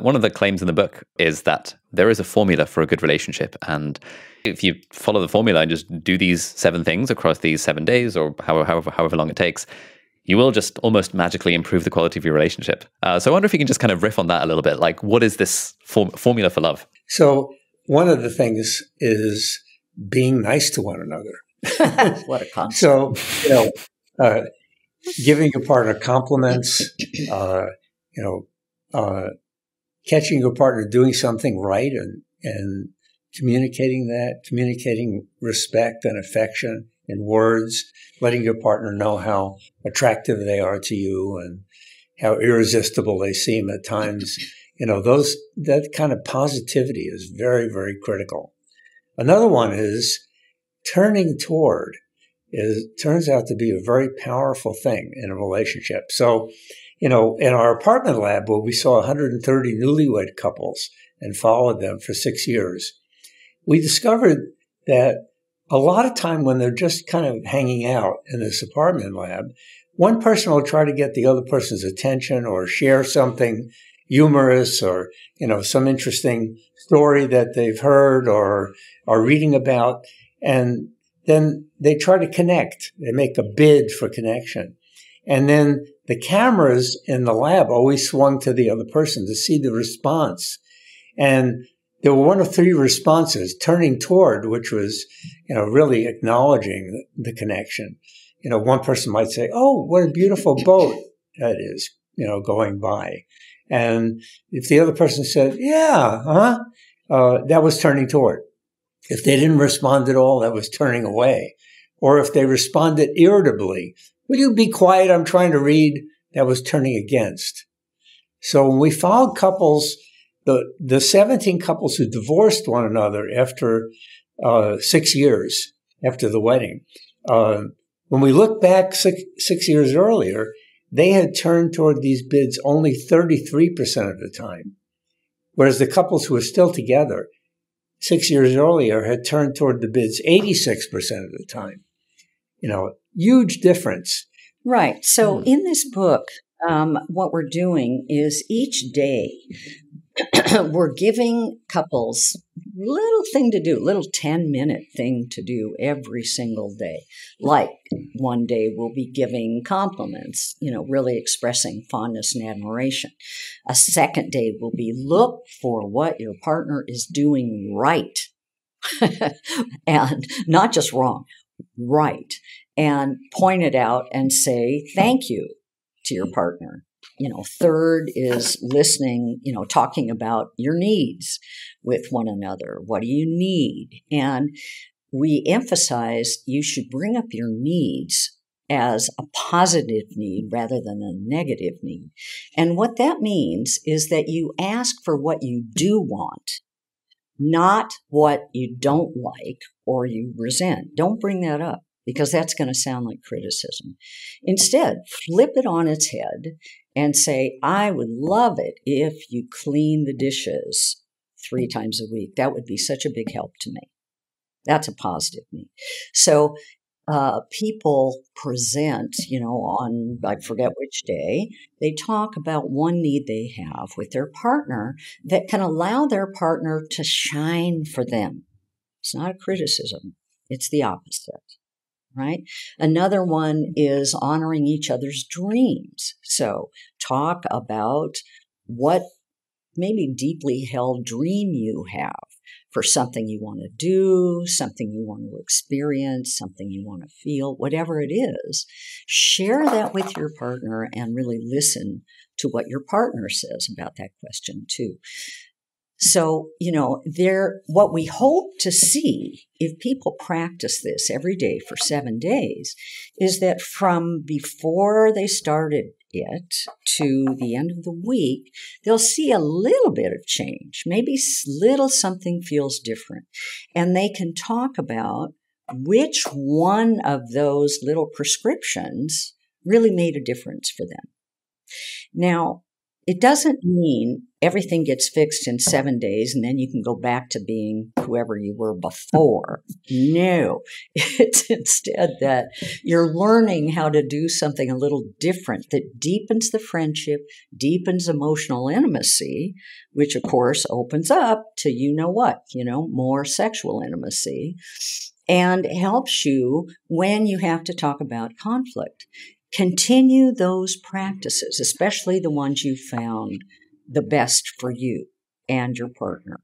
One of the claims in the book is that there is a formula for a good relationship. And if you follow the formula and just do these seven things across these seven days or however, however, however long it takes, you will just almost magically improve the quality of your relationship. Uh, so I wonder if you can just kind of riff on that a little bit. Like, what is this form- formula for love? So, one of the things is being nice to one another. what a concept. So, you know, uh, giving your partner compliments, uh, you know, uh, catching your partner doing something right and, and communicating that, communicating respect and affection in words, letting your partner know how attractive they are to you and how irresistible they seem at times. You know, those, that kind of positivity is very, very critical. Another one is turning toward is turns out to be a very powerful thing in a relationship. So, you know, in our apartment lab where we saw 130 newlywed couples and followed them for six years, we discovered that a lot of time when they're just kind of hanging out in this apartment lab, one person will try to get the other person's attention or share something humorous or, you know, some interesting story that they've heard or are reading about. And then they try to connect. They make a bid for connection. And then the cameras in the lab always swung to the other person to see the response. And there were one of three responses turning toward, which was, you know, really acknowledging the connection. You know, one person might say, Oh, what a beautiful boat that is, you know, going by. And if the other person said, Yeah, huh? Uh, that was turning toward. If they didn't respond at all, that was turning away. Or if they responded irritably, will you be quiet? I'm trying to read. That was turning against. So when we found couples the the 17 couples who divorced one another after uh, six years after the wedding, uh, when we look back six, six years earlier, they had turned toward these bids only 33% of the time, whereas the couples who were still together six years earlier had turned toward the bids 86% of the time. You know, huge difference. Right. So hmm. in this book, um, what we're doing is each day we're giving couples little thing to do, little 10 minute thing to do every single day. Like one day we'll be giving compliments, you know, really expressing fondness and admiration. A second day will be look for what your partner is doing right. and not just wrong, right. And point it out and say thank you to your mm. partner you know third is listening you know talking about your needs with one another what do you need and we emphasize you should bring up your needs as a positive need rather than a negative need. And what that means is that you ask for what you do want, not what you don't like or you resent. Don't bring that up because that's going to sound like criticism. Instead, flip it on its head and say, I would love it if you clean the dishes three times a week. That would be such a big help to me. That's a positive need. So uh, people present, you know, on I forget which day, they talk about one need they have with their partner that can allow their partner to shine for them. It's not a criticism, it's the opposite right? Another one is honoring each other's dreams. So talk about what maybe deeply held dream you have for something you want to do, something you want to experience, something you want to feel, whatever it is. Share that with your partner and really listen to what your partner says about that question too. So, you know, there, what we hope to see if people practice this every day for seven days is that from before they started it to the end of the week, they'll see a little bit of change. Maybe little something feels different. And they can talk about which one of those little prescriptions really made a difference for them. Now, it doesn't mean everything gets fixed in seven days and then you can go back to being whoever you were before. No, it's instead that you're learning how to do something a little different that deepens the friendship, deepens emotional intimacy, which of course opens up to you know what, you know, more sexual intimacy and helps you when you have to talk about conflict. Continue those practices, especially the ones you found the best for you and your partner.